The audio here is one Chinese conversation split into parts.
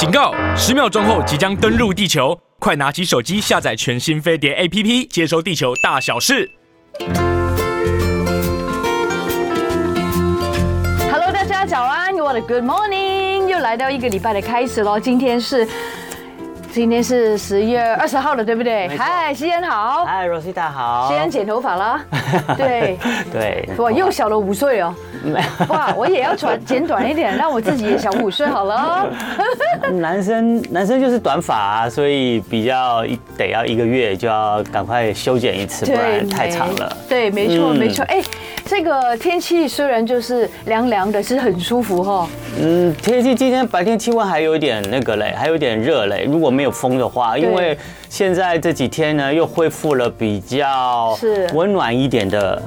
警告！十秒钟后即将登陆地球，快拿起手机下载全新飞碟 APP，接收地球大小事。Hello，大家早安，我的 Good morning，又来到一个礼拜的开始喽。今天是。今天是十月二十号了，对不对？嗨，西恩好。嗨，Rosita 好。西恩剪头发了。对对。哇，又小了五岁哦。哇，我也要短剪短一点，让我自己也小五岁好了。男生男生就是短发啊，所以比较得要一个月就要赶快修剪一次，不然太长了。对，没错没错。哎，这个天气虽然就是凉凉的，是很舒服哈。嗯，天气今天白天气温还有点那个嘞，还有点热嘞。如果没有风的话，因为现在这几天呢又恢复了比较温暖一点的，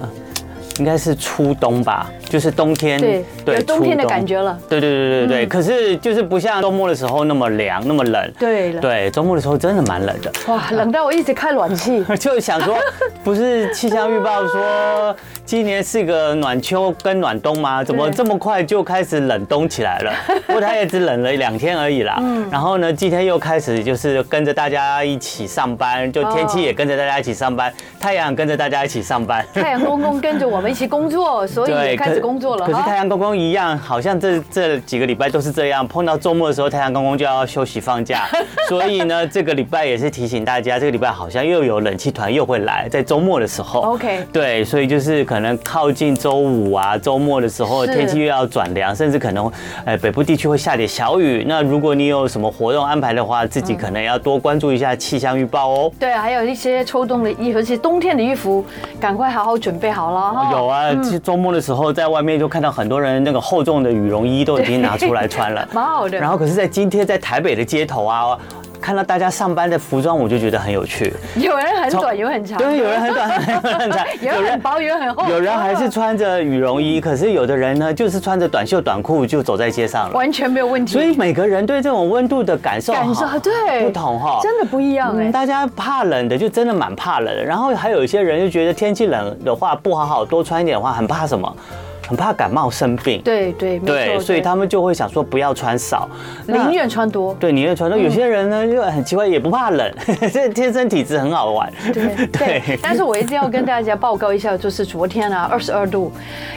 应该是初冬吧。就是冬天，对，对，有冬天的感觉了。对对对对对，可是就是不像周末的时候那么凉那么冷。对对，周末的时候真的蛮冷的。哇，冷到我一直开暖气。就想说，不是气象预报说 今年是个暖秋跟暖冬吗？怎么这么快就开始冷冬起来了？不过它也只冷了两天而已啦。嗯。然后呢，今天又开始就是跟着大家一起上班，就天气也跟着大家一起上班，太阳跟着大家一起上班。太阳公公跟着我们一起工作，所以开始。工作了，可是太阳公公一样，好像这这几个礼拜都是这样。碰到周末的时候，太阳公公就要休息放假。所以呢，这个礼拜也是提醒大家，这个礼拜好像又有冷气团又会来，在周末的时候。OK，对，所以就是可能靠近周五啊，周末的时候天气又要转凉，甚至可能，哎，北部地区会下点小雨。那如果你有什么活动安排的话，自己可能要多关注一下气象预报哦。对啊，还有一些秋冬的衣服，而且冬天的衣服，赶快好好准备好了哈。有啊，其实周末的时候在外面就看到很多人那个厚重的羽绒衣都已经拿出来穿了，蛮好的。然后可是，在今天在台北的街头啊，看到大家上班的服装，我就觉得很有趣。有人很短，有人很长。对，有人很短，有人很长。有人很薄，有人很厚。有人还是穿着羽绒衣，可是有的人呢，就是穿着短袖短裤就走在街上了，完全没有问题。所以每个人对这种温度的感受，感受对不同哈，真的不一样哎。大家怕冷的就真的蛮怕冷的，然后还有一些人就觉得天气冷的话不好好多穿一点的话，很怕什么？很怕感冒生病，对对对，所以他们就会想说不要穿少，宁愿穿多。对，宁愿穿多。有些人呢 就很奇怪，也不怕冷，这天生体质很好玩。对 对。但是我一定要跟大家报告一下，就是昨天啊，二十二度，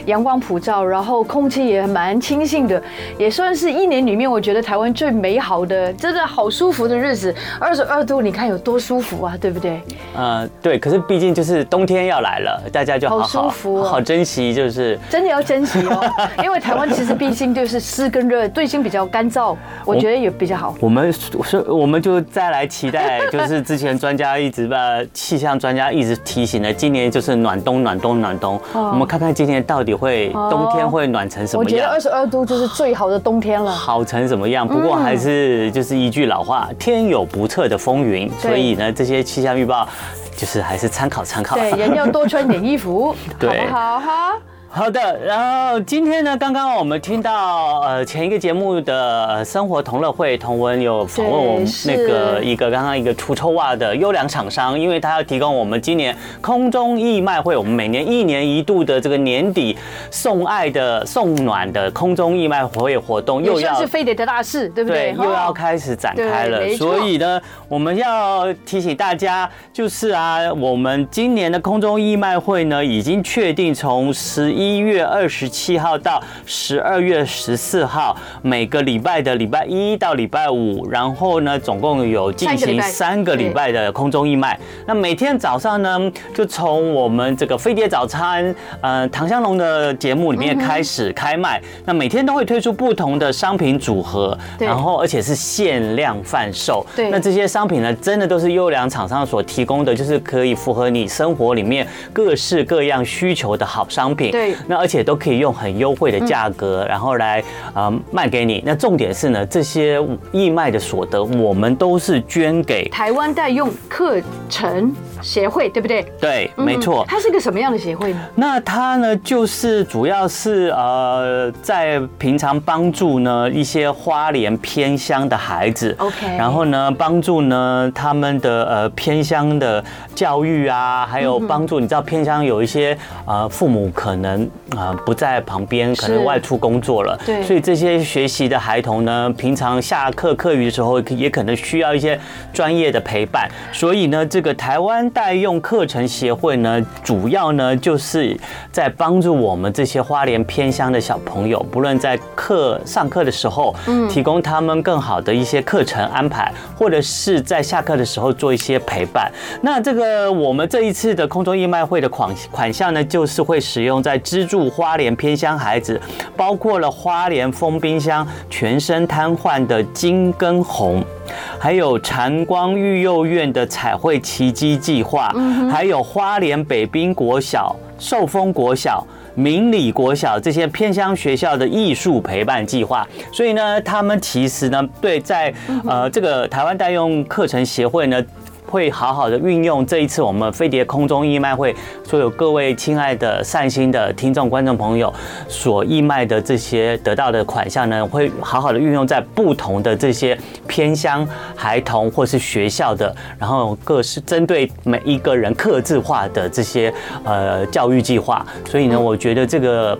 阳光普照，然后空气也蛮清新的，也算是一年里面我觉得台湾最美好的，真的好舒服的日子。二十二度，你看有多舒服啊，对不对？嗯，对。可是毕竟就是冬天要来了，大家就好好舒服，好珍惜，就是真的要。要珍惜哦，因为台湾其实毕竟就是湿跟热，最近比较干燥，我觉得也比较好。我们是，我们就再来期待，就是之前专家一直把气象专家一直提醒的，今年就是暖冬，暖冬，暖冬。我们看看今年到底会冬天会暖成什么样？我觉得二十二度就是最好的冬天了。好成什么样？不过还是就是一句老话，天有不测的风云，所以呢，这些气象预报就是还是参考参考。对，人要多穿点衣服，好不好哈？好的，然后今天呢，刚刚我们听到呃前一个节目的生活同乐会，同文有访问我们那个一个刚刚一个除臭袜的优良厂商，因为他要提供我们今年空中义卖会，我们每年一年一度的这个年底送爱的送暖的空中义卖会活动，又要是。非得的大事，对不对？对，又要开始展开了，所以呢，我们要提醒大家，就是。啊，我们今年的空中义卖会呢，已经确定从十。一月二十七号到十二月十四号，每个礼拜的礼拜一到礼拜五，然后呢，总共有进行三个礼拜的空中义卖。那每天早上呢，就从我们这个飞碟早餐，呃，唐香龙的节目里面开始开卖。那每天都会推出不同的商品组合，然后而且是限量贩售。对，那这些商品呢，真的都是优良厂商所提供的，就是可以符合你生活里面各式各样需求的好商品。对。那而且都可以用很优惠的价格，然后来呃卖给你。那重点是呢，这些义卖的所得，我们都是捐给台湾代用课程协会，对不对？对，没错。它是个什么样的协会呢？那它呢，就是主要是呃，在平常帮助呢一些花莲偏乡的孩子，OK，然后呢，帮助呢他们的呃偏乡的教育啊，还有帮助你知道偏乡有一些呃父母可能啊、呃、不在旁边，可能外出工作了，对，所以这些学习的孩童呢，平常下课课余的时候也可能需要一些专业的陪伴，所以呢，这个台湾代用课程协会呢，主要呢就是在帮助我们这些花莲偏乡的小朋友，不论在课上课的时候，嗯，提供他们更好的一些课程安排，或者是在下课的时候做一些陪伴。那这个我们这一次的空中义卖会的款款项呢，就是会使用在资助花莲偏乡孩子，包括了花莲丰滨乡全身瘫痪的金跟红。还有禅光育幼院的彩绘奇迹计划，还有花莲北滨国小、寿丰国小、明理国小这些偏乡学校的艺术陪伴计划。所以呢，他们其实呢，对在呃这个台湾代用课程协会呢。会好好的运用这一次我们飞碟空中义卖会，所有各位亲爱的善心的听众观众朋友所义卖的这些得到的款项呢，会好好的运用在不同的这些偏乡孩童或是学校的，然后各是针对每一个人客制化的这些呃教育计划。所以呢，我觉得这个。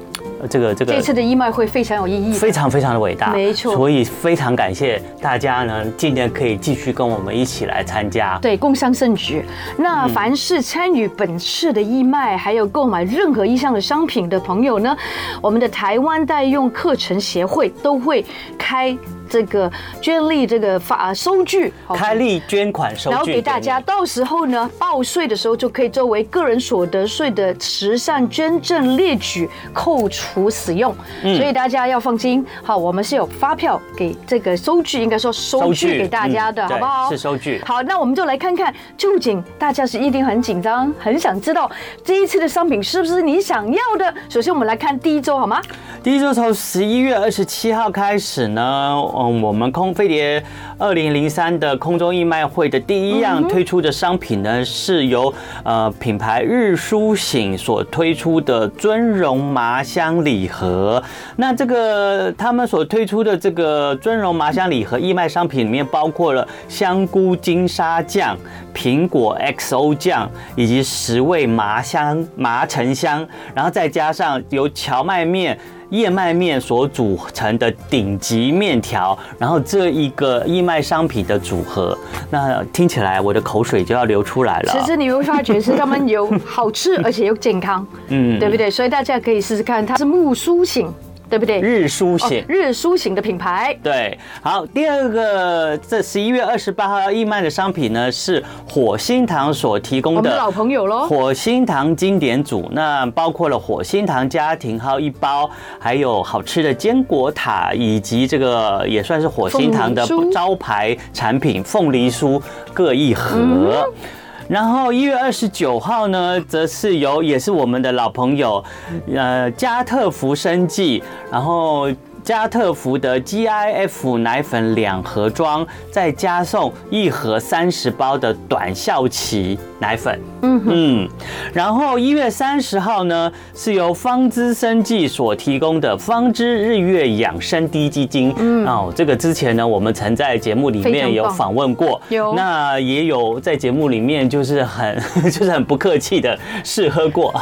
这个这个这次的义卖会非常有意义，非常非常的伟大，没错。所以非常感谢大家呢，今年可以继续跟我们一起来参加，对，共商盛举。那凡是参与本次的义卖，还有购买任何一项的商品的朋友呢，我们的台湾代用课程协会都会开。这个捐利这个发收据，开立捐款收据，然后给大家，到时候呢报税的时候就可以作为个人所得税的慈善捐赠列举扣除使用，所以大家要放心。好，我们是有发票给这个收据，应该说收据给大家的，好不好？是收据。好，那我们就来看看，究竟大家是一定很紧张，很想知道这一次的商品是不是你想要的。首先，我们来看第一周，好吗？第一周从十一月二十七号开始呢。嗯，我们空飞碟二零零三的空中义卖会的第一样推出的商品呢，是由呃品牌日苏醒所推出的尊荣麻香礼盒。那这个他们所推出的这个尊荣麻香礼盒义卖商品里面，包括了香菇金沙酱、苹果 XO 酱以及十味麻香麻橙香，然后再加上由荞麦面。燕麦面所组成的顶级面条，然后这一个燕麦商品的组合，那听起来我的口水就要流出来了。其实你会发觉是他们有好吃，而且又健康，嗯，对不对？所以大家可以试试看，它是木苏醒。对不对？日书醒，日书醒的品牌。对，好，第二个，这十一月二十八号要义卖的商品呢，是火星堂所提供的老朋友喽。火星堂经典组，那包括了火星堂家庭号一包，还有好吃的坚果塔，以及这个也算是火星堂的招牌产品凤梨酥各一盒。然后一月二十九号呢，则是由也是我们的老朋友，呃，加特福生计，然后。加特福的 GIF 奶粉两盒装，再加送一盒三十包的短效期奶粉。嗯嗯，然后一月三十号呢，是由方知生技所提供的方知日月养生低基金。嗯哦，这个之前呢，我们曾在节目里面有访问过，有那也有在节目里面就是很 就是很不客气的试喝过。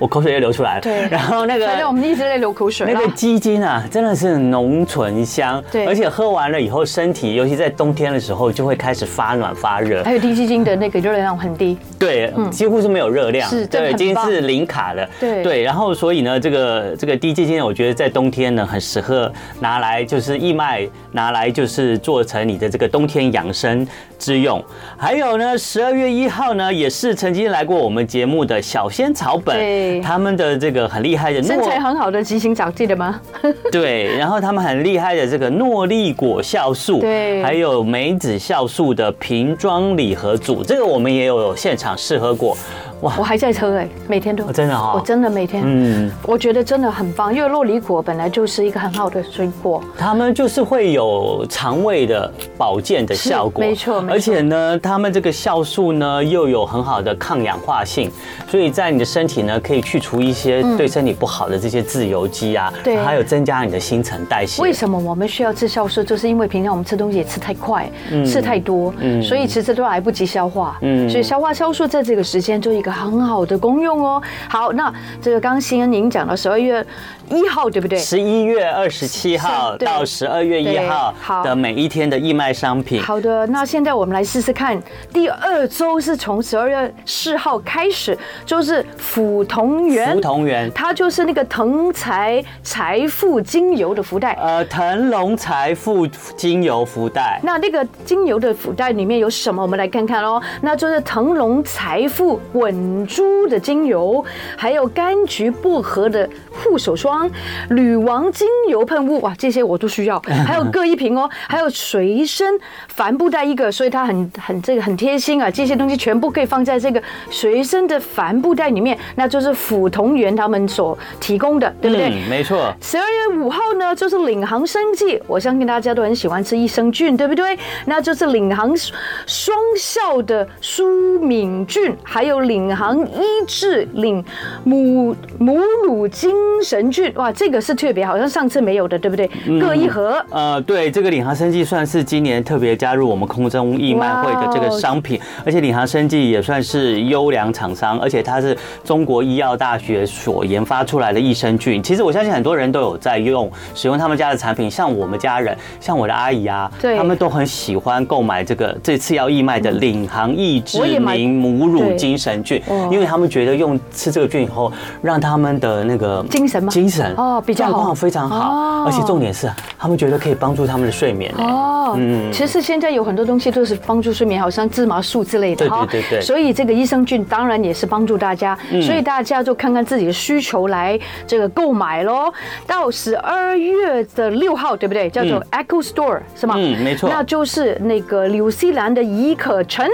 我口水又流出来了。对，然后那个，反正我们一直在流口水。那个鸡精啊，真的是浓醇香。对，而且喝完了以后，身体尤其在冬天的时候，就会开始发暖发热。还有低鸡精的那个热量很低。对，几乎是没有热量。是，对，今天是零卡的。对对，然后所以呢，这个这个低鸡精，我觉得在冬天呢，很适合拿来就是义卖，拿来就是做成你的这个冬天养生之用。还有呢，十二月一号呢，也是曾经来过我们节目的小仙草本。他们的这个很厉害的身材很好的执行长，记得吗？对，然后他们很厉害的这个诺丽果酵素，对，还有梅子酵素的瓶装礼盒组，这个我们也有现场试喝过。哇，我还在喝哎，每天都。真的哈，我真的每天，嗯，我觉得真的很棒，因为洛梨果本来就是一个很好的水果，他们就是会有肠胃的保健的效果，没错，而且呢，他们这个酵素呢又有很好的抗氧化性，所以在你的身体呢可以去除一些对身体不好的这些自由基啊，对，还有增加你的新陈代谢。为什么我们需要吃酵素？就是因为平常我们吃东西也吃太快，吃太多，嗯，所以其实都来不及消化，嗯，所以消化酵素在这个时间就一个很好的功用哦。好，那这个刚刚欣恩您讲到十二月一号对不对？十一月二十七号到十二月一号的每一天的义卖商品。好的，那现在我们来试试看，第二周是从十二月四号开始，就是福同源，福同源，它就是那个腾财财富精油的福袋。呃，腾龙财富精油福袋。那那个精油的福袋里面有什么？我们来看看哦。那就是腾龙财富稳珠的精油，还有柑橘薄荷的护手霜。女王精油喷雾哇，这些我都需要，还有各一瓶哦，还有随身帆布袋一个，所以它很很这个很贴心啊，这些东西全部可以放在这个随身的帆布袋里面，那就是辅同源他们所提供的，对不对？嗯，没错。十二月五号呢，就是领航生计，我相信大家都很喜欢吃益生菌，对不对？那就是领航双效的舒敏菌，还有领航医治领母母乳精神菌，哇，这个是特别，好像上次没有的，对不对？各一盒。呃，对，这个领航生技算是今年特别加入我们空中义卖会的这个商品，而且领航生技也算是优良厂商，而且它是中国医药大学所研发出来的益生菌。其实我相信很多人都有在用使用他们家的产品，像我们家人，像我的阿姨啊，他们都很喜欢购买这个这次要义卖的领航益智名母乳精神菌，因为他们觉得用吃这个菌以后，让他们的那个精神吗？精神哦，比较好，非常好，而且重点是他们觉得可以帮助他们的睡眠哦。嗯，其实现在有很多东西都是帮助睡眠，好像芝麻素之类的哈。对对对。所以这个益生菌当然也是帮助大家，所以大家就看看自己的需求来这个购买喽。到十二月的六号，对不对？叫做 Echo Store 是吗？嗯，没错。那就是那个纽西兰的怡可臣，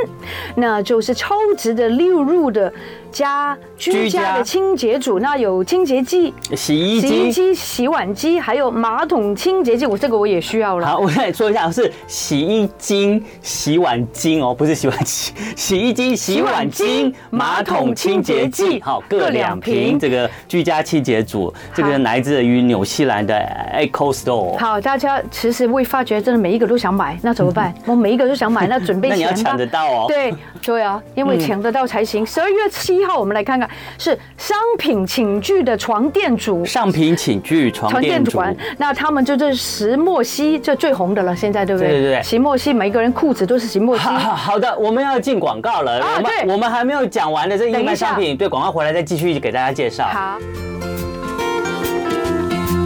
那就是超值的六入是家居家的清洁组，那有清洁剂、洗衣机、洗衣机、洗碗机，还有马桶清洁剂。我这个我也需要了。好，我再说一下，是洗衣精、洗碗精哦，不是洗碗机，洗衣机、洗碗精、马桶清洁剂。好，各两瓶。这个居家清洁组，这个来自于纽西兰的 Echo Store。好，大家其实会发觉，真的每一个都想买，那怎么办？我每一个都想买，那准备 钱吧。那你要抢得到哦。对对啊，因为抢得到才行。十二月七号，我们来看看是商品寝具的床垫组，商品寝具床垫主，那他们就是石墨烯，这最红的了，现在对不对？对对对，石墨烯，每个人裤子都是石墨烯。好，的，我们要进广告了。啊，对，我们还没有讲完的这一卖商品，对，广告回来再继续给大家介绍。好。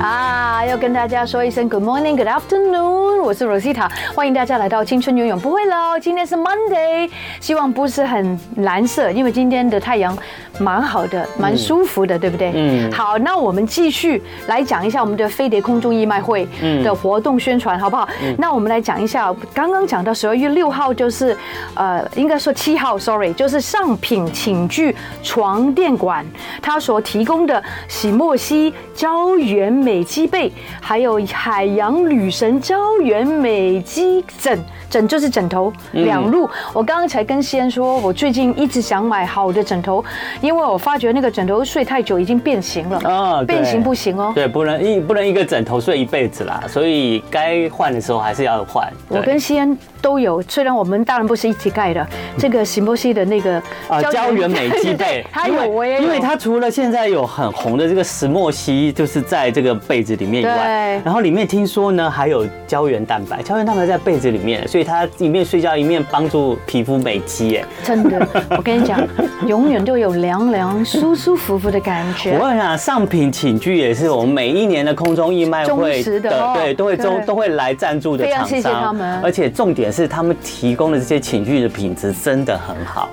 啊，要跟大家说一声 Good morning, Good afternoon，我是 Rosita，欢迎大家来到青春游泳不会老。今天是 Monday，希望不是很蓝色，因为今天的太阳蛮好的，蛮舒服的，嗯、对不对？嗯。好，那我们继续来讲一下我们的飞碟空中义卖会的活动宣传，好不好？嗯。那我们来讲一下，刚刚讲到十二月六号就是，呃，应该说七号，sorry，就是上品寝具床垫馆，它所提供的洗墨烯胶原美。美肌被，还有海洋女神胶原美肌枕，枕就是枕头，两路。我刚刚才跟西安说，我最近一直想买好的枕头，因为我发觉那个枕头睡太久已经变形了。啊，变形不行哦。对，不能一不能一个枕头睡一辈子啦，所以该换的时候还是要换。我跟西安都有，虽然我们当然不是一起盖的，这个洗墨烯的那个啊胶原美肌被，它有我也有，因为它除了现在有很红的这个石墨烯，就是在这个。被子里面以外，然后里面听说呢还有胶原蛋白，胶原蛋白在被子里面，所以它一面睡觉一面帮助皮肤美肌。哎，真的，我跟你讲，永远都有凉凉、舒舒服服的感觉。我想上品寝具也是我们每一年的空中义卖会的，对，都会都都会来赞助的厂商。非常谢谢他们。而且重点是他们提供的这些寝具的品质真的很好。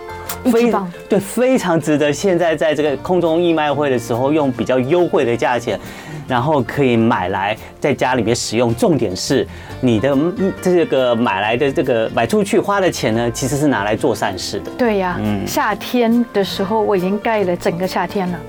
非常对，非常值得。现在在这个空中义卖会的时候，用比较优惠的价钱，然后可以买来在家里面使用。重点是你的这个买来的这个买出去花的钱呢，其实是拿来做善事的。对呀，嗯，夏天的时候我已经盖了整个夏天了，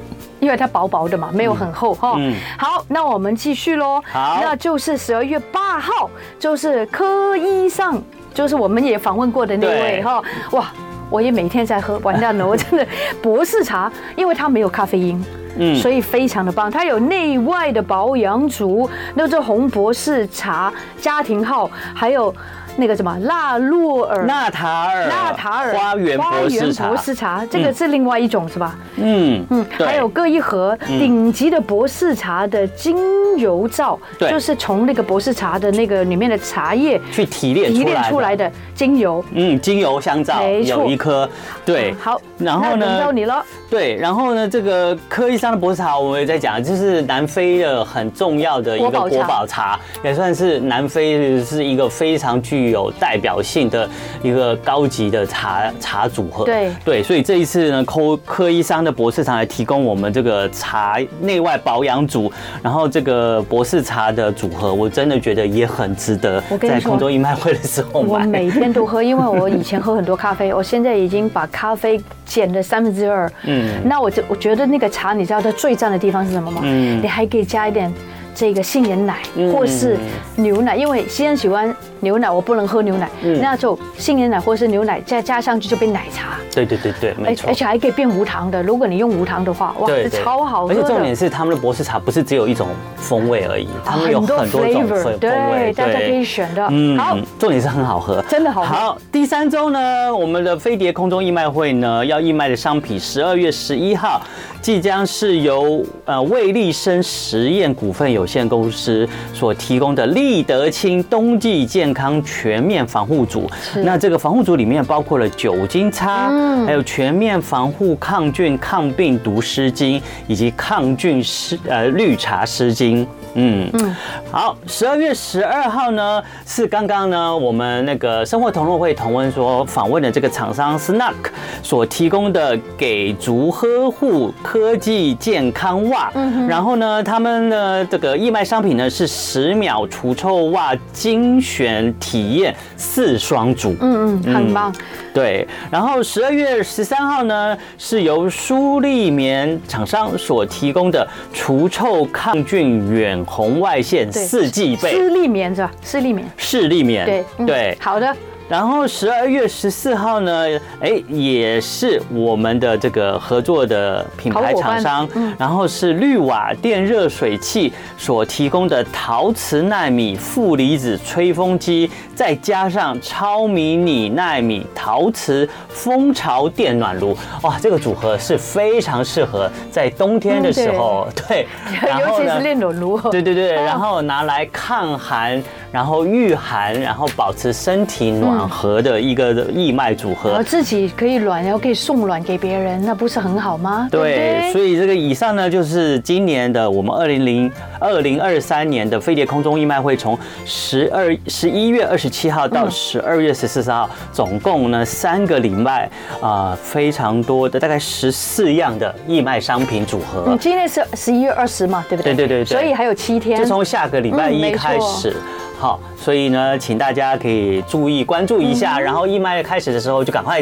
因为它薄薄的嘛，没有很厚哈。嗯，好，那我们继续喽。好，那就是十二月八号，就是柯医上，就是我们也访问过的那位哈。哇。我也每天在喝，完蛋了！我真的博士茶，因为它没有咖啡因，嗯，所以非常的棒。它有内外的保养组，那这红博士茶家庭号，还有。那个什么纳洛尔、纳塔尔、纳塔尔花园博士茶，博士茶，这个是另外一种是吧？嗯嗯，还有各一盒顶级的博士茶的精油皂，就是从那个博士茶的那个里面的茶叶去提炼提炼出来的精油。嗯，精油香皂有一颗，对，好，然后呢？轮到你了。对，然后呢？这个科医桑的博士茶，我们也在讲，就是南非的很重要的一个国宝茶，也算是南非是一个非常具。有代表性的一个高级的茶茶组合，对对，所以这一次呢，科科医生的博士茶来提供我们这个茶内外保养组，然后这个博士茶的组合，我真的觉得也很值得。在空中义卖会的时候，我每天都喝，因为我以前喝很多咖啡，我现在已经把咖啡减了三分之二。嗯，那我就我觉得那个茶，你知道它最赞的地方是什么吗？嗯，你还可以加一点。这个杏仁奶或是牛奶，因为西恩喜欢牛奶，我不能喝牛奶，那就杏仁奶或是牛奶再加上去就变奶茶。对对对对，没错。而且还可以变无糖的，如果你用无糖的话，哇，这超好喝。而且重点是他们的博士茶不是只有一种风味而已，他们有很多种风味，对，大家可以选的。嗯，好，重点是很好喝，真的好喝。好，第三周呢，我们的飞碟空中义卖会呢要义卖的商品，十二月十一号即将是由呃魏立生实验股份有限公司所提供的立德清冬季健康全面防护组，那这个防护组里面包括了酒精擦，还有全面防护抗菌抗病毒湿巾，以及抗菌湿呃绿茶湿巾。嗯。嗯，好，十二月十二号呢是刚刚呢我们那个生活同乐会同温所访问的这个厂商 Snuck 所提供的给足呵护科技健康袜，然后呢他们呢这个义卖商品呢是十秒除臭袜精选体验四双组，嗯嗯，很棒。对，然后十二月十三号呢是由舒立棉厂商所提供的除臭抗菌远红外线四季被，舒立棉是吧？舒立棉，舒立棉，对对，好的。然后十二月十四号呢，哎，也是我们的这个合作的品牌厂商，然后是绿瓦电热水器所提供的陶瓷纳米负离子吹风机，再加上超迷你纳米陶瓷蜂巢电暖炉，哇，这个组合是非常适合在冬天的时候，对，尤其是电暖炉，对对对，然后拿来抗寒，然后御寒，然后保持身体暖。和的一个义卖组合，我自己可以暖，然后可以送暖给别人，那不是很好吗？对，对，所以这个以上呢，就是今年的我们二零零二零二三年的飞碟空中义卖会，从十二十一月二十七号到十二月十四号，总共呢三个礼拜啊，非常多的大概十四样的义卖商品组合。你今天是十一月二十嘛，对不对？对对对，所以还有七天，就从下个礼拜一开始。好，所以呢，请大家可以注意关注一下，然后义卖开始的时候就赶快，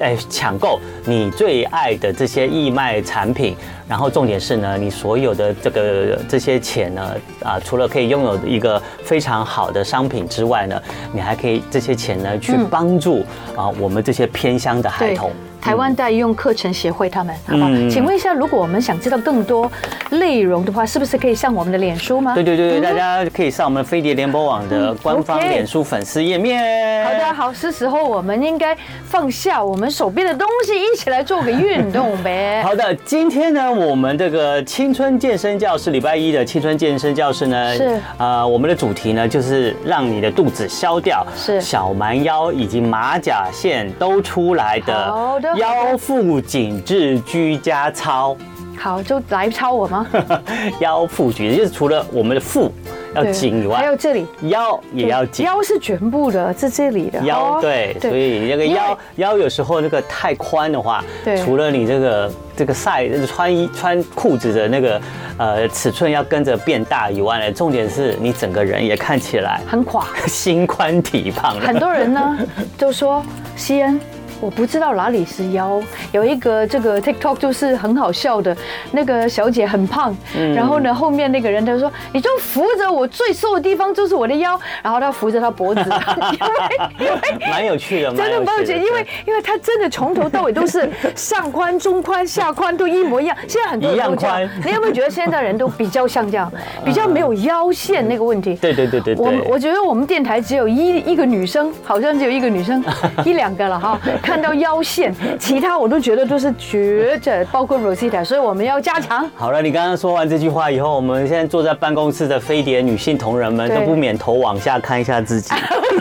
哎，抢购你最爱的这些义卖产品。然后重点是呢，你所有的这个这些钱呢，啊，除了可以拥有一个非常好的商品之外呢，你还可以这些钱呢去帮助啊我们这些偏乡的孩童。台湾代用课程协会，他们好不好？请问一下，如果我们想知道更多内容的话，是不是可以上我们的脸书吗？对对对，大家可以上我们飞碟联播网的官方脸书粉丝页面。好的，好，是时候我们应该放下我们手边的东西，一起来做个运动呗。好的，今天呢，我们这个青春健身教室礼拜一的青春健身教室呢，是啊，我们的主题呢就是让你的肚子消掉，是小蛮腰以及马甲线都出来的。好的。腰腹紧致居家操，好，就来操我吗？腰腹举，就是除了我们的腹要紧以外，还有这里。腰也要紧，腰是全部的，是这里的。腰对，所以你这个腰腰。有时候那个太宽的话，除了你这个这个 size 穿衣穿裤子的那个呃尺寸要跟着变大以外呢，重点是你整个人也看起来很垮，心宽体胖。很多人呢就说西恩。我不知道哪里是腰，有一个这个 TikTok 就是很好笑的，那个小姐很胖，然后呢后面那个人他说，你就扶着我最瘦的地方就是我的腰，然后他扶着他脖子，因为因为蛮有趣的，真的蛮有趣，因为因为他真的从头到尾都是上宽、中宽、下宽都一模一样，现在很多人都这样，你有没有觉得现在人都比较像这样，比较没有腰线那个问题？对对对对，我我觉得我们电台只有一一个女生，好像只有一个女生，一两个了哈。看到腰线，其他我都觉得都是绝的，包括 Rosita，所以我们要加强。好了，你刚刚说完这句话以后，我们现在坐在办公室的飞碟女性同仁们都不免头往下看一下自己，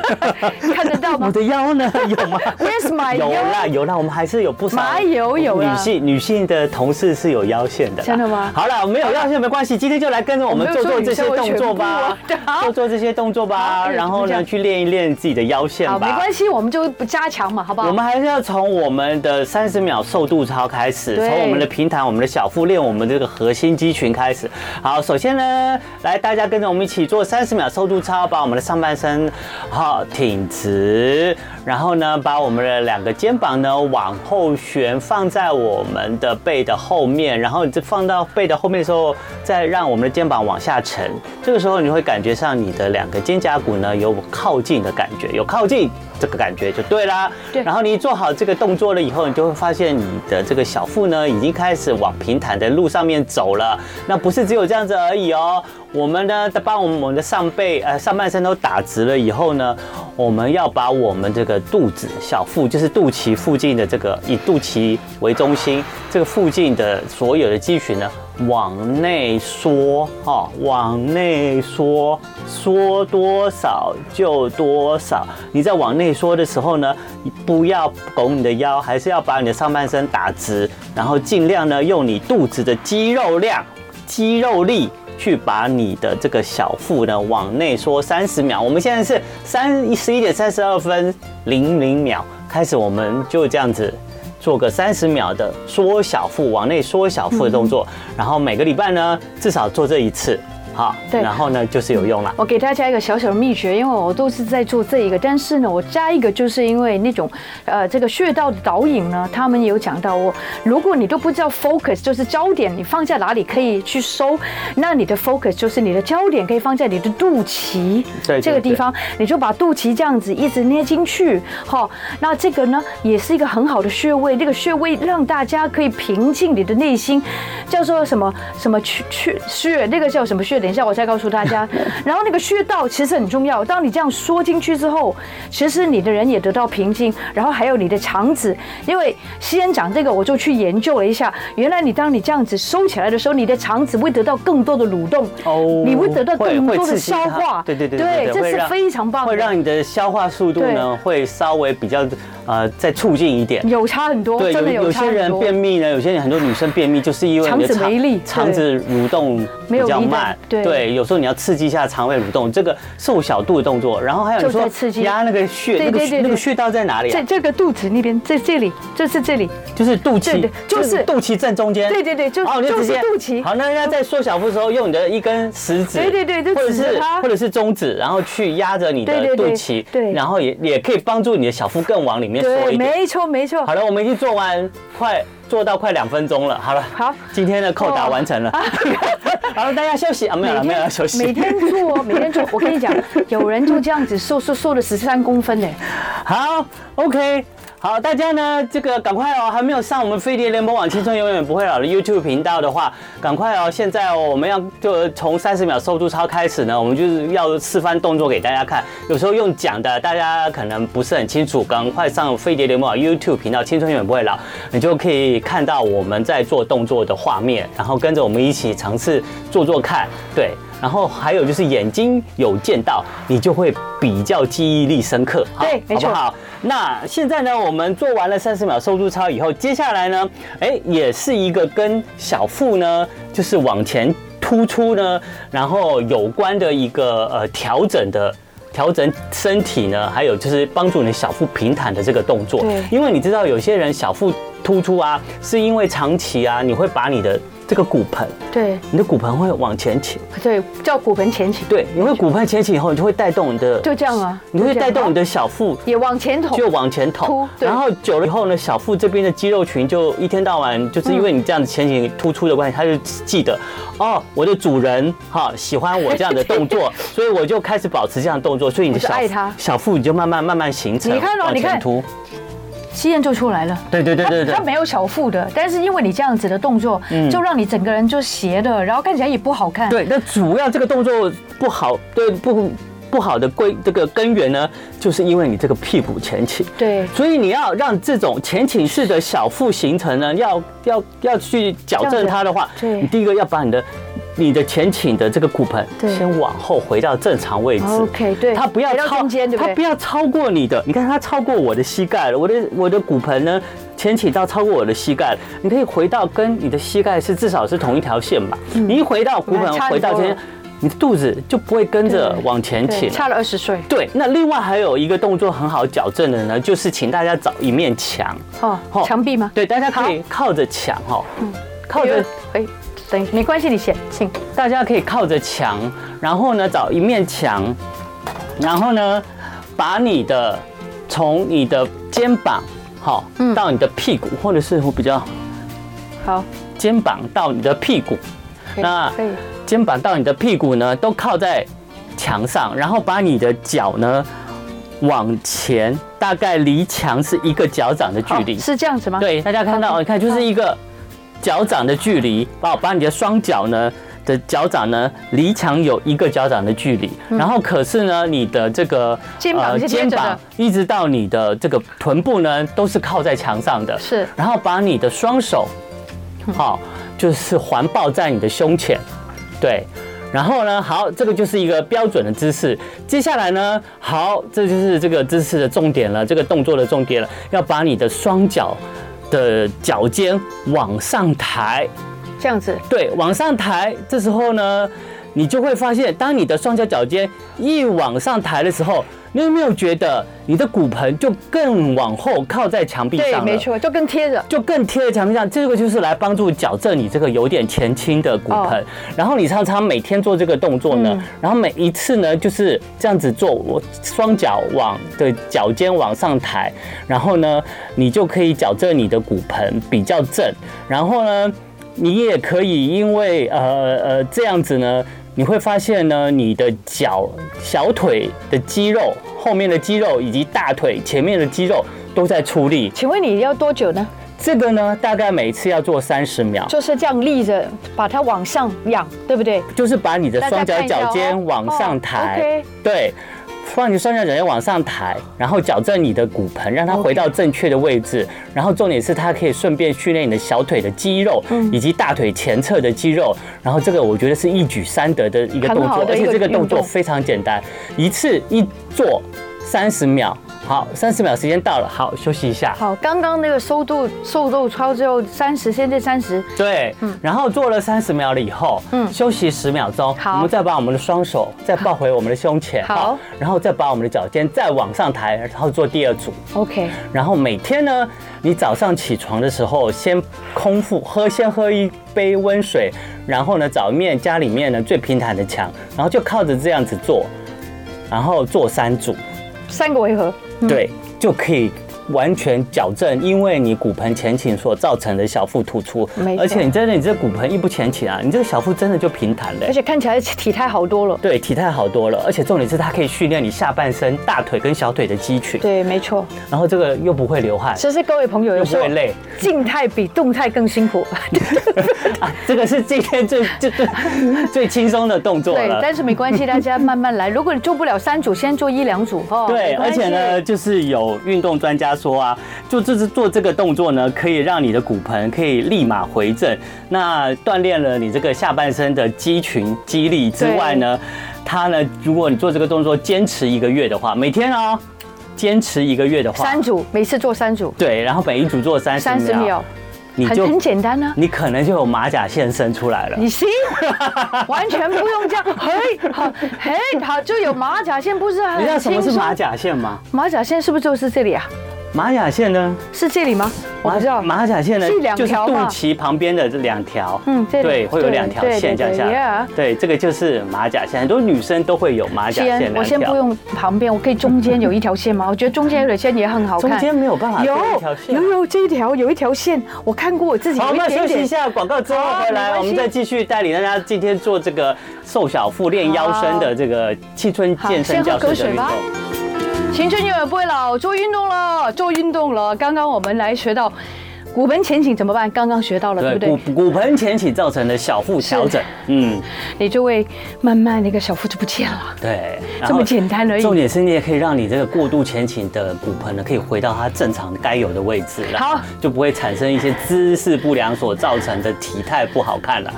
看得到吗？我的腰呢？有吗？Where's my 有啦有啦，我们还是有不少。有有女性女性的同事是有腰线的。真的吗？好了，没有腰线没关系，今天就来跟着我们做做这些动作吧，做做这些动作吧，然后呢去练一练自己的腰线吧。没关系，我们就不加强嘛，好不好？我们还是要从。我们的三十秒瘦肚操开始，从我们的平坦、我们的小腹练我们这个核心肌群开始。好，首先呢，来大家跟着我们一起做三十秒瘦肚操，把我们的上半身好挺直，然后呢，把我们的两个肩膀呢往后旋，放在我们的背的后面，然后你这放到背的后面的时候，再让我们的肩膀往下沉。这个时候你会感觉上你的两个肩胛骨呢有靠近的感觉，有靠近。这个感觉就对啦，对。然后你做好这个动作了以后，你就会发现你的这个小腹呢，已经开始往平坦的路上面走了。那不是只有这样子而已哦。我们呢，把我们的上背呃上半身都打直了以后呢，我们要把我们这个肚子、小腹，就是肚脐附近的这个以肚脐为中心，这个附近的所有的肌群呢，往内缩哦，往内缩，缩多少就多少。你在往内缩的时候呢，不要拱你的腰，还是要把你的上半身打直，然后尽量呢用你肚子的肌肉量、肌肉力。去把你的这个小腹呢往内缩三十秒。我们现在是三十一点三十二分零零秒开始，我们就这样子做个三十秒的缩小腹、往内缩小腹的动作。然后每个礼拜呢，至少做这一次。好，对，然后呢，就是有用了。我给大家一个小小的秘诀，因为我都是在做这一个，但是呢，我加一个，就是因为那种，呃，这个穴道的导引呢，他们有讲到，我如果你都不知道 focus，就是焦点，你放在哪里可以去收，那你的 focus 就是你的焦点可以放在你的肚脐这个地方，你就把肚脐这样子一直捏进去，好，那这个呢也是一个很好的穴位，这个穴位让大家可以平静你的内心，叫做什么什么去去穴，那个叫什么穴？等一下，我再告诉大家。然后那个穴道其实很重要。当你这样缩进去之后，其实你的人也得到平静。然后还有你的肠子，因为西恩讲这个，我就去研究了一下。原来你当你这样子收起来的时候，你的肠子会得到更多的蠕动，哦，你会得到更多的消化。对对对对，这是非常棒，会让你的消化速度呢会稍微比较呃再促进一点，有差很多。对，有有些人便秘呢，有些人很多女生便秘就是因为肠子没力，肠子蠕动比较慢。对，对，有时候你要刺激一下肠胃蠕动，这个瘦小肚的动作，然后还有你说压那个穴，那个那个穴道在哪里啊？在这个肚子那边，在这里，就是这里，就是肚脐，就是肚脐正中间。对对对，就就是肚脐。好，那要在缩小腹的时候，用你的一根食指，对对对，或者是或者是中指，然后去压着你的肚脐，对，然后也也可以帮助你的小腹更往里面缩一点。没错没错。好了，我们已经做完，快做到快两分钟了。好了，好，今天的扣打完成了。好了，大家休息啊！没有了，没有了，休息。每天做，每天做。我跟你讲，有人就这样子瘦瘦瘦了十三公分呢。好，OK。好，大家呢，这个赶快哦，还没有上我们飞碟联播网青春永远不会老的 YouTube 频道的话，赶快哦！现在哦，我们要就从三十秒瘦肚操开始呢，我们就是要示范动作给大家看。有时候用讲的，大家可能不是很清楚，赶快上飞碟联播网 YouTube 频道青春永远不会老，你就可以看到我们在做动作的画面，然后跟着我们一起尝试做做看，对。然后还有就是眼睛有见到，你就会比较记忆力深刻，对，没错。好，那现在呢，我们做完了三十秒瘦肚操以后，接下来呢，哎，也是一个跟小腹呢，就是往前。突出呢，然后有关的一个呃调整的调整身体呢，还有就是帮助你小腹平坦的这个动作。对，因为你知道有些人小腹突出啊，是因为长期啊，你会把你的。这个骨盆，对，你的骨盆会往前倾，对，叫骨盆前倾，对，你会骨盆前倾以后，你就会带动你的，就这样啊，你会带动你的小腹也往前捅，就往前捅，然后久了以后呢，小腹这边的肌肉群就一天到晚就是因为你这样子前倾突出的关系，他就记得哦，我的主人哈喜欢我这样的动作，所以我就开始保持这样的动作，所以你的小小腹你就慢慢慢慢形成，你看哦，你看。西燕就出来了，对对对对对，他没有小腹的，但是因为你这样子的动作，就让你整个人就斜的，然后看起来也不好看。对，那主要这个动作不好，对不不好的归这个根源呢，就是因为你这个屁股前倾。对，所以你要让这种前倾式的小腹形成呢，要要要去矫正它的话，对，你第一个要把你的。你的前倾的这个骨盆，先往后回到正常位置。OK，对，它不要超，它不要超过你的。你看它超过我的膝盖了，我的我的骨盆呢，前倾到超过我的膝盖了。你可以回到跟你的膝盖是至少是同一条线吧。你一回到骨盆回到前，你的肚子就不会跟着往前倾。差了二十岁。对，那另外还有一个动作很好矫正的呢，就是请大家找一面墙。哦，墙壁吗？对，大家可以靠着墙哈，靠着哎。等，没关系，你先请。大家可以靠着墙，然后呢找一面墙，然后呢把你的从你的肩膀好到你的屁股，或者是我比较好肩膀到你的屁股，那肩膀到你的屁股呢都靠在墙上，然后把你的脚呢往前，大概离墙是一个脚掌的距离，是这样子吗？对，大家看到，你看就是一个。脚掌的距离，把把你的双脚呢的脚掌呢离墙有一个脚掌的距离，然后可是呢你的这个肩膀肩膀一直到你的这个臀部呢都是靠在墙上的，是，然后把你的双手，好，就是环抱在你的胸前，对，然后呢好，这个就是一个标准的姿势。接下来呢，好，这就是这个姿势的重点了，这个动作的重点了，要把你的双脚。的脚尖往上抬，这样子，对，往上抬。这时候呢，你就会发现，当你的双脚脚尖一往上抬的时候。你有没有觉得你的骨盆就更往后靠在墙壁上了？对，没错，就更贴着，就更贴在墙壁上。这个就是来帮助矫正你这个有点前倾的骨盆。然后你常常每天做这个动作呢，然后每一次呢就是这样子做，我双脚往的脚尖往上抬，然后呢，你就可以矫正你的骨盆比较正。然后呢，你也可以因为呃呃这样子呢。你会发现呢，你的脚、小腿的肌肉、后面的肌肉以及大腿前面的肌肉都在出力。请问你要多久呢？这个呢，大概每次要做三十秒，就是这样立着，把它往上仰，对不对？就是把你的双脚脚尖往上抬，对。放你双脚脚尖往上抬，然后矫正你的骨盆，让它回到正确的位置。然后重点是它可以顺便训练你的小腿的肌肉，以及大腿前侧的肌肉。然后这个我觉得是一举三得的一个动作，而且这个动作非常简单，一次一做三十秒。好，三十秒时间到了，好，休息一下。好，刚刚那个收肚瘦肚操之后三十，现在三十。对，嗯，然后做了三十秒了以后，嗯，休息十秒钟。好，我们再把我们的双手再抱回我们的胸前。好，然后再把我们的脚尖再往上抬，然后做第二组。OK。然后每天呢，你早上起床的时候，先空腹喝，先喝一杯温水，然后呢，找一面家里面呢最平坦的墙，然后就靠着这样子做，然后做三组，三个回合。对，就可以完全矫正，因为你骨盆前倾所造成的小腹突出。而且你真的，你这骨盆一不前倾啊，你这个小腹真的就平坦了。而且看起来体态好多了。对，体态好多了。而且重点是它可以训练你下半身大腿跟小腿的肌群。对，没错。然后这个又不会流汗。其实各位朋友又不会累，静态比动态更辛苦。啊，这个是今天最 最最最轻松的动作了。对，但是没关系，大家慢慢来。如果你做不了三组，先做一两组哦。对，而且呢，就是有运动专家说啊，就这是做这个动作呢，可以让你的骨盆可以立马回正。那锻炼了你这个下半身的肌群肌力之外呢，它呢，如果你做这个动作坚持一个月的话，每天啊，坚持一个月的话，三组，每次做三组。对，然后每一组做三十秒。你就很简单呢，你可能就有马甲线生出来了。你行，完全不用这样，嘿，好，嘿，好，就有马甲线，不是很？你知道什么是马甲线吗？马甲线是不是就是这里啊？马甲线呢？是这里吗？我不知道。马甲线呢？是两条就是肚脐旁边的这两条。嗯，对，会有两条线这样下来。对，这个就是马甲线，很多女生都会有马甲线。我先不用旁边，我可以中间有一条线吗？我觉得中间有条线也很好看。中间没有办法有一条线。有有这一条有一条线，我看过我自己。好，我们休息一下广告之后回来，我们再继续带领大家今天做这个瘦小腹练腰身的这个青春健身教室的运动。青春永远不会老，做运动了，做运动了。刚刚我们来学到骨盆前倾怎么办？刚刚学到了，对不对？骨骨盆前倾造成的小腹调整，嗯，你就会慢慢那个小腹就不见了。对，这么简单而已。重点是你也可以让你这个过度前倾的骨盆呢，可以回到它正常该有的位置，好，就不会产生一些姿势不良所造成的体态不好看了。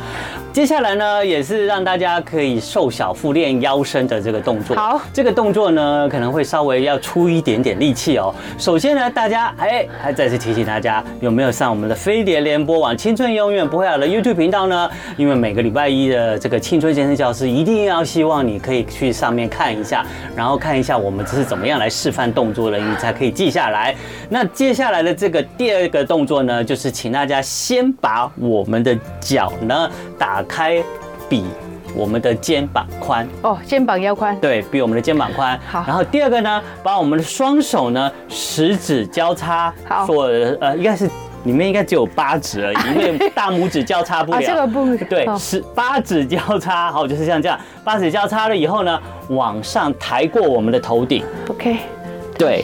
接下来呢，也是让大家可以瘦小腹练腰身的这个动作。好，这个动作呢，可能会稍微要出一点点力气哦。首先呢，大家哎，还再次提醒大家，有没有上我们的飞碟联播网“青春永远不会老”的 YouTube 频道呢？因为每个礼拜一的这个青春健身教室，一定要希望你可以去上面看一下，然后看一下我们这是怎么样来示范动作的，你才可以记下来。那接下来的这个第二个动作呢，就是请大家先把我们的脚呢打。开比我们的肩膀宽哦，肩膀要宽，对，比我们的肩膀宽。好，然后第二个呢，把我们的双手呢十指交叉，好，做呃，应该是里面应该只有八指而已，因为大拇指交叉不了。这个不对，十八指交叉，好，就是像这样，八指交叉了以后呢，往上抬过我们的头顶。OK，对，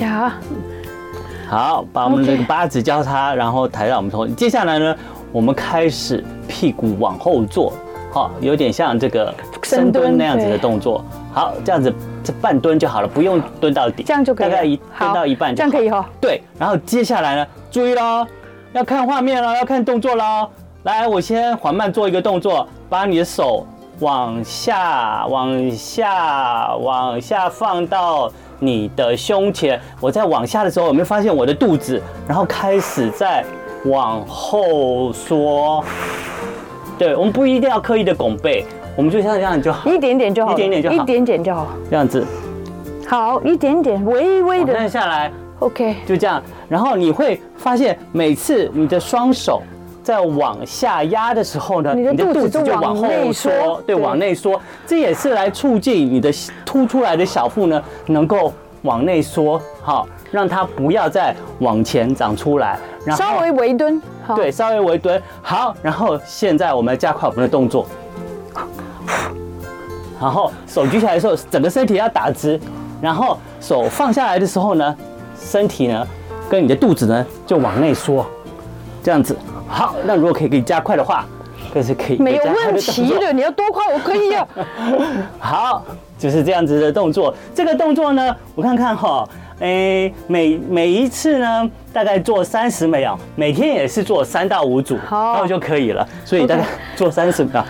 好，把我们这个八指交叉，然后抬到我们头。接下来呢，我们开始屁股往后坐。好，有点像这个深蹲那样子的动作。好，这样子这半蹲就好了，不用蹲到底，这样就可以。大概一蹲到一半就好，这样可以哈。对，然后接下来呢，注意喽，要看画面了，要看动作了。来，我先缓慢做一个动作，把你的手往下、往下、往下放到你的胸前。我在往下的时候，有没有发现我的肚子？然后开始在往后缩。对，我们不一定要刻意的拱背，我们就像这样就好，一点点就好，一点点就好，一点点就好，这样子，好，一点点，微微的，慢下来，OK，就这样。然后你会发现，每次你的双手在往下压的时候呢，你的肚子就往后缩，对，往内缩，这也是来促进你的凸出来的小腹呢，能够往内缩，好，让它不要再往前长出来，然后稍微微蹲。对，稍微微蹲，好，然后现在我们加快我们的动作，然后手举起来的时候，整个身体要打直，然后手放下来的时候呢，身体呢跟你的肚子呢就往内缩，这样子。好，那如果可以给你加快的话，这是可以。没有问题的，你要多快我可以啊。好，就是这样子的动作。这个动作呢，我看看哈。哎，每每一次呢，大概做三十秒，每天也是做三到五组，好，然后就可以了。所以大概做三十秒。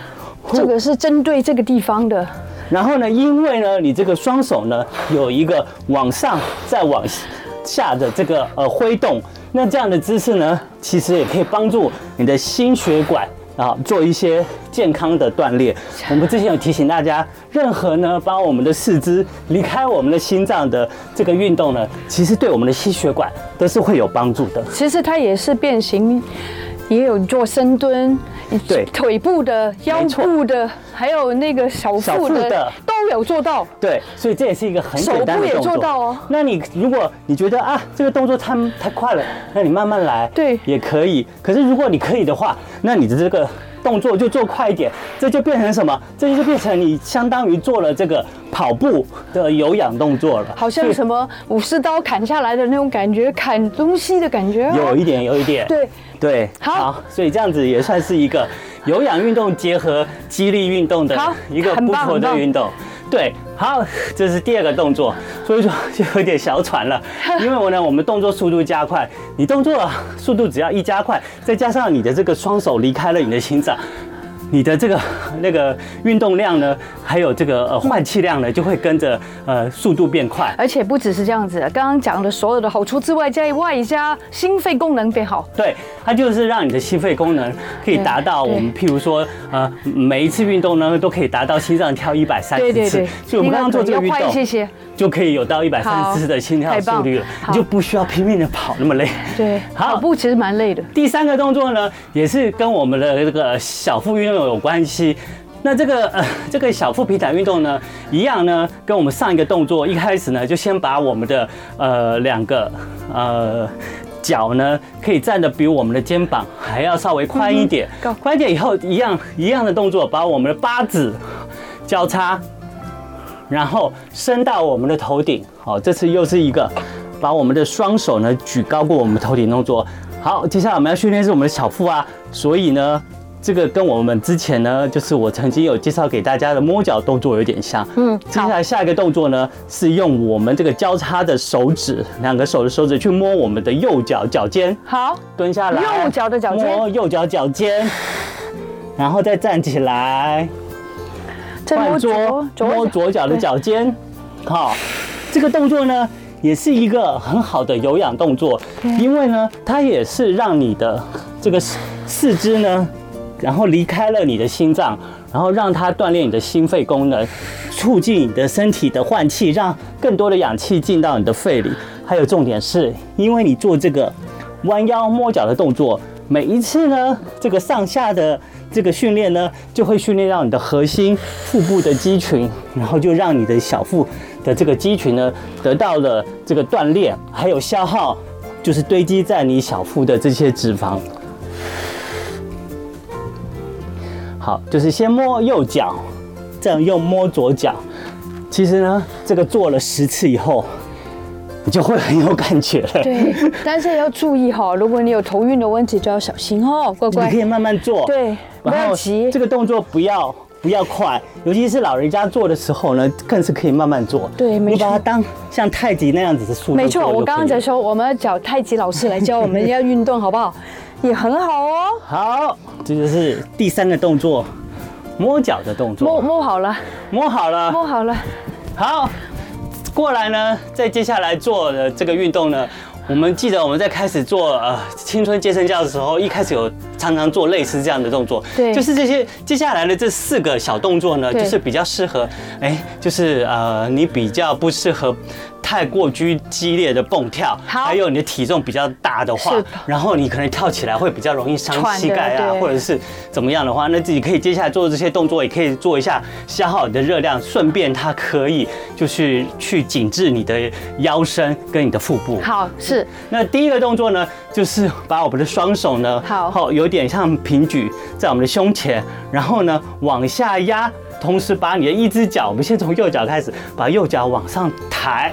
这个是针对这个地方的。然后呢，因为呢，你这个双手呢有一个往上再往下的这个呃挥动，那这样的姿势呢，其实也可以帮助你的心血管。啊，做一些健康的锻炼。我们之前有提醒大家，任何呢，把我们的四肢离开我们的心脏的这个运动呢，其实对我们的心血管都是会有帮助的。其实它也是变形，也有做深蹲，对，腿部的、腰部的，还有那个小腹的都有做到。对，所以这也是一个很简单的动作。手部也做到哦。那你如果你觉得啊，这个动作太太快了，那你慢慢来，对，也可以。可是如果你可以的话，那你的这个动作就做快一点，这就变成什么？这就变成你相当于做了这个跑步的有氧动作了，好像什么武士刀砍下来的那种感觉，砍东西的感觉。有一点，有一点。对对，好，所以这样子也算是一个有氧运动结合肌力运动的一个不错的运动。对，好，这是第二个动作，所以说就有点小喘了，因为我呢，我们动作速度加快，你动作速度只要一加快，再加上你的这个双手离开了你的心脏，你的这个 那个运动量呢，还有这个呃换气量呢，就会跟着呃速度变快。而且不只是这样子，刚刚讲的所有的好处之外，在外加心肺功能变好。对，它就是让你的心肺功能可以达到我们譬如说呃每一次运动呢都可以达到心脏跳一百三十次。所以我们刚刚做这个运动，快一些就可以有到一百三十的心跳速率了，你就不需要拼命的跑那么累。对，跑步其实蛮累的。第三个动作呢，也是跟我们的这个小腹运动有关系。那这个呃，这个小腹平坦运动呢，一样呢，跟我们上一个动作一开始呢，就先把我们的呃两个呃脚呢，可以站得比我们的肩膀还要稍微宽一点，宽一点以后，一样一样的动作，把我们的八指交叉，然后伸到我们的头顶。好，这次又是一个把我们的双手呢举高过我们头顶动作。好，接下来我们要训练是我们的小腹啊，所以呢。这个跟我们之前呢，就是我曾经有介绍给大家的摸脚动作有点像。嗯，接下来下一个动作呢，是用我们这个交叉的手指，两个手的手指去摸我们的右脚脚尖。好，蹲下来，右脚的脚尖，摸右脚脚尖，然后再站起来，换桌，摸左脚的脚尖。好，这个动作呢，也是一个很好的有氧动作，因为呢，它也是让你的这个四肢呢。然后离开了你的心脏，然后让它锻炼你的心肺功能，促进你的身体的换气，让更多的氧气进到你的肺里。还有重点是，因为你做这个弯腰摸脚的动作，每一次呢，这个上下的这个训练呢，就会训练到你的核心、腹部的肌群，然后就让你的小腹的这个肌群呢，得到了这个锻炼，还有消耗，就是堆积在你小腹的这些脂肪。好，就是先摸右脚，这样又摸左脚。其实呢，这个做了十次以后，你就会很有感觉了。对，但是要注意哈，如果你有头晕的问题，就要小心哦，乖乖。你可以慢慢做，对，不要急。这个动作不要不要快，尤其是老人家做的时候呢，更是可以慢慢做。对，没错。你把它当像太极那样子的速度。没错，我刚刚在说，我们要找太极老师来教我们要运动，好不好？也很好哦。好，这就是第三个动作，摸脚的动作。摸摸好了，摸好了，摸好了。好，过来呢，在接下来做的这个运动呢，我们记得我们在开始做呃青春健身教的时候，一开始有常常做类似这样的动作。对，就是这些接下来的这四个小动作呢，就是比较适合，哎，就是呃你比较不适合。太过于激烈的蹦跳，还有你的体重比较大的话，然后你可能跳起来会比较容易伤膝盖啊，或者是怎么样的话，那自己可以接下来做这些动作，也可以做一下消耗你的热量，顺便它可以就是去紧致你的腰身跟你的腹部。好，是。那第一个动作呢，就是把我们的双手呢，好，有点像平举在我们的胸前，然后呢往下压。同时把你的一只脚，我们先从右脚开始，把右脚往上抬。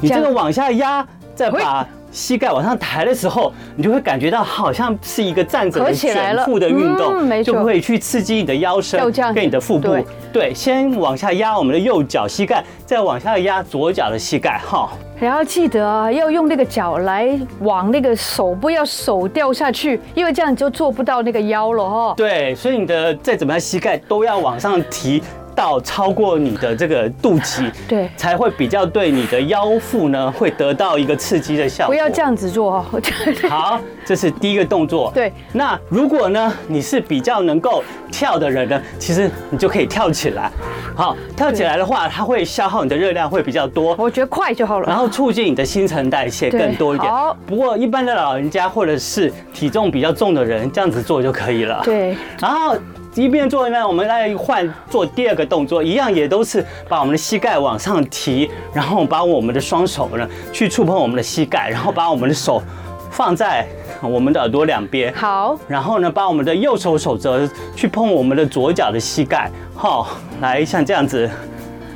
你这个往下压，再把膝盖往上抬的时候，你就会感觉到好像是一个站着的卷腹的运动，就会去刺激你的腰身跟你的腹部。对，先往下压我们的右脚膝盖，再往下压左脚的膝盖。哈。然后记得啊，要用那个脚来往那个手，不要手掉下去，因为这样就做不到那个腰了哈。对，所以你的再怎么样，膝盖都要往上提。到超过你的这个肚脐，对，才会比较对你的腰腹呢，会得到一个刺激的效果。不要这样子做哦。好，这是第一个动作。对，那如果呢，你是比较能够跳的人呢，其实你就可以跳起来。好，跳起来的话，它会消耗你的热量会比较多。我觉得快就好了。然后促进你的新陈代谢更多一点。好，不过一般的老人家或者是体重比较重的人，这样子做就可以了。对，然后。一边做呢，我们来换做第二个动作，一样也都是把我们的膝盖往上提，然后把我们的双手呢去触碰我们的膝盖，然后把我们的手放在我们的耳朵两边。好，然后呢，把我们的右手手肘去碰我们的左脚的膝盖。好，来像这样子，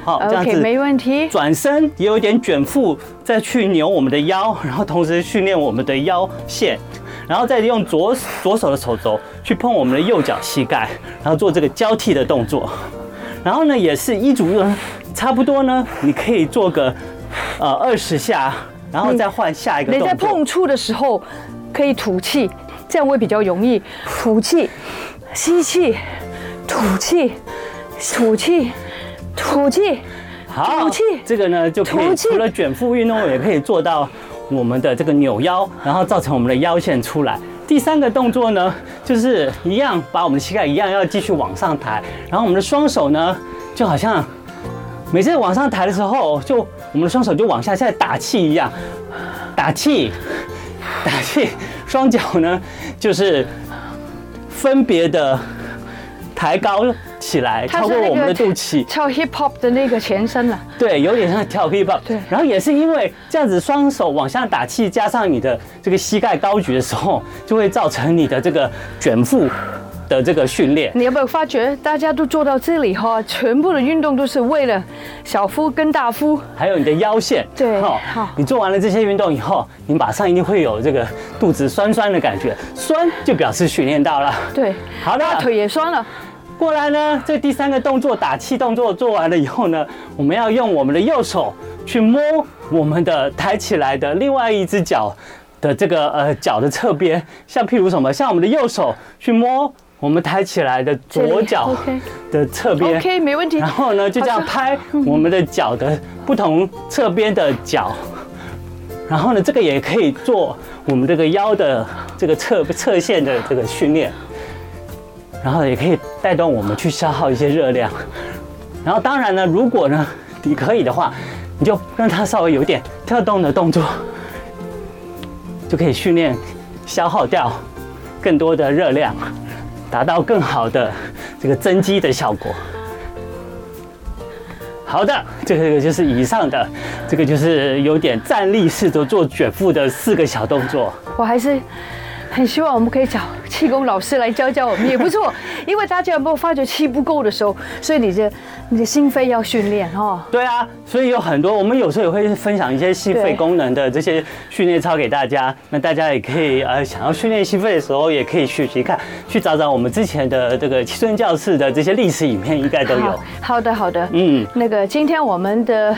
好，这样子没问题。转身也有一点卷腹，再去扭我们的腰，然后同时训练我们的腰线。然后再用左左手的手肘去碰我们的右脚膝盖，然后做这个交替的动作。然后呢，也是一组差不多呢，你可以做个 呃二十下，然后再换下一个动作。你在碰触的时候可以吐气，这样会比较容易吐气。吸气，吐气，吐气，吐气，好，吐气。这个呢就可以除了卷腹运动，也可以做到我们的这个扭腰，然后造成我们的腰线出来。第三个动作呢，就是一样把我们的膝盖一样要继续往上抬，然后我们的双手呢，就好像每次往上抬的时候，就我们的双手就往下在打气一样，打气，打气，双脚呢就是分别的抬高。起来，超过我们的肚脐，跳 hip hop 的那个前身了。对，有点像跳 hip hop。对，然后也是因为这样子，双手往下打气，加上你的这个膝盖高举的时候，就会造成你的这个卷腹的这个训练。你有没有发觉，大家都做到这里哈，全部的运动都是为了小腹跟大腹，还有你的腰线。对，好，你做完了这些运动以后，你马上一定会有这个肚子酸酸的感觉，酸就表示训练到了。对，好的，大腿也酸了。过来呢，这第三个动作打气动作做完了以后呢，我们要用我们的右手去摸我们的抬起来的另外一只脚的这个呃脚的侧边，像譬如什么，像我们的右手去摸我们抬起来的左脚的侧边，OK，没问题。然后呢，就这样拍我们的脚的不同侧边的脚，然后呢，这个也可以做我们这个腰的这个侧侧线的这个训练。然后也可以带动我们去消耗一些热量，然后当然呢，如果呢你可以的话，你就让它稍微有点跳动的动作，就可以训练消耗掉更多的热量，达到更好的这个增肌的效果。好的，这个就是以上的，这个就是有点站立式的做卷腹的四个小动作。我还是很希望我们可以找。气功老师来教教我们也不错，因为大家有没有发觉气不够的时候，所以你的你的心肺要训练哦。对啊，所以有很多我们有时候也会分享一些心肺功能的这些训练操给大家，那大家也可以呃想要训练心肺的时候，也可以学习看，去找找我们之前的这个青春教室的这些历史影片，应该都有。好的，好的，嗯，那个今天我们的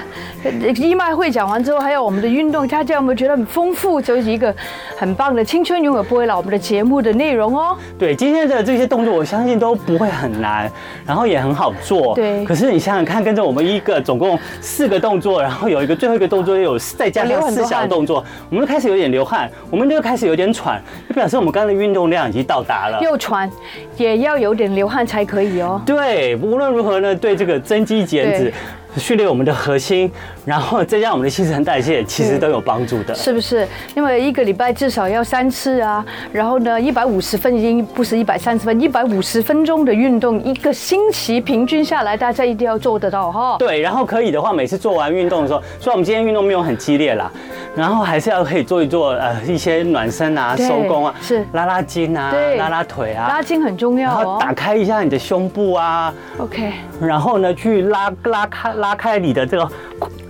义卖会讲完之后，还有我们的运动，大家有没有觉得很丰富？就是一个很棒的青春永远不会老，我们的节目的内容。哦，对，今天的这些动作，我相信都不会很难，然后也很好做。对，可是你想想看，跟着我们一个总共四个动作，然后有一个最后一个动作，又有再加上四小动作，我们就开始有点流汗，我们就开始有点喘，就表示我们刚刚的运动量已经到达了。又喘，也要有点流汗才可以哦。对，无论如何呢，对这个增肌减脂。训练我们的核心，然后增加我们的新陈代谢，其实都有帮助的，是不是？因为一个礼拜至少要三次啊，然后呢，一百五十分已经不是一百三十分，一百五十分钟的运动，一个星期平均下来，大家一定要做得到哈。对，然后可以的话，每次做完运动的时候，虽然我们今天运动没有很激烈啦，然后还是要可以做一做呃一些暖身啊、收工啊，是拉拉筋啊、对拉拉腿啊，拉筋很重要哦。然后打开一下你的胸部啊，OK，然后呢去拉拉开。拉开你的这个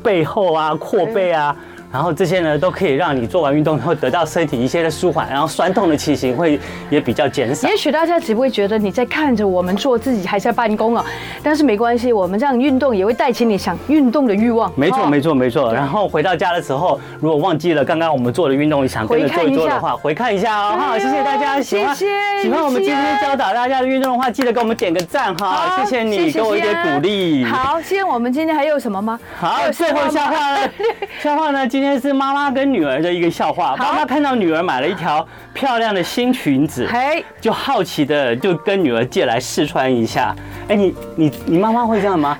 背后啊，阔背啊。然后这些呢，都可以让你做完运动以后得到身体一些的舒缓，然后酸痛的情形会也比较减少。也许大家只会觉得你在看着我们做，自己还在办公啊，但是没关系，我们这样运动也会带起你想运动的欲望。没错，没错，没错。然后回到家的时候，如果忘记了刚刚我们做的运动，你想跟着做一做的话，回看一下哦。好，谢谢大家，喜欢喜欢我们今天教导大家的运动的话，记得给我们点个赞哈，谢谢你给我一点鼓励。好，现在我们今天还有什么吗？好，最后笑话了，笑话呢？今天。今天是妈妈跟女儿的一个笑话。妈妈看到女儿买了一条漂亮的新裙子，嘿就好奇的就跟女儿借来试穿一下。哎，你你你妈妈会这样吗？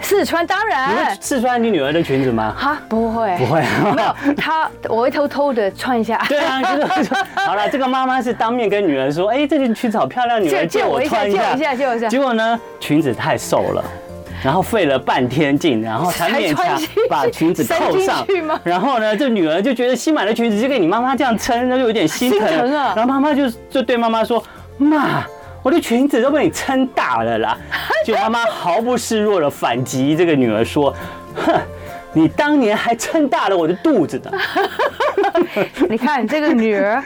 试穿当然。你会试穿你女儿的裙子吗？哈，不会，不会。没有，她我会偷偷的穿一下。对啊，就 是好了。这个妈妈是当面跟女儿说：“哎，这件裙子好漂亮，女儿借我穿一下。”借我一下，借我一下。结果呢，裙子太瘦了。然后费了半天劲，然后才勉强把裙子扣上。然后呢，这女儿就觉得新买的裙子就给你妈妈这样撑，那就有点心疼。心疼啊！然后妈妈就就对妈妈说：“妈，我的裙子都被你撑大了啦！” 就妈妈毫不示弱的反击这个女儿说：“哼，你当年还撑大了我的肚子呢。” 你看这个女儿。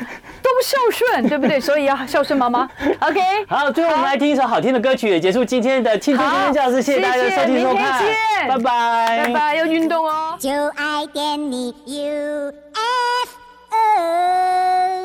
孝顺，对不对？所以要孝顺妈妈。OK，好，最后我们来听一首好听的歌曲，也结束今天的青春天教室。谢谢大家收听收看，拜拜，拜拜，要运动哦。就爱点你 U F, o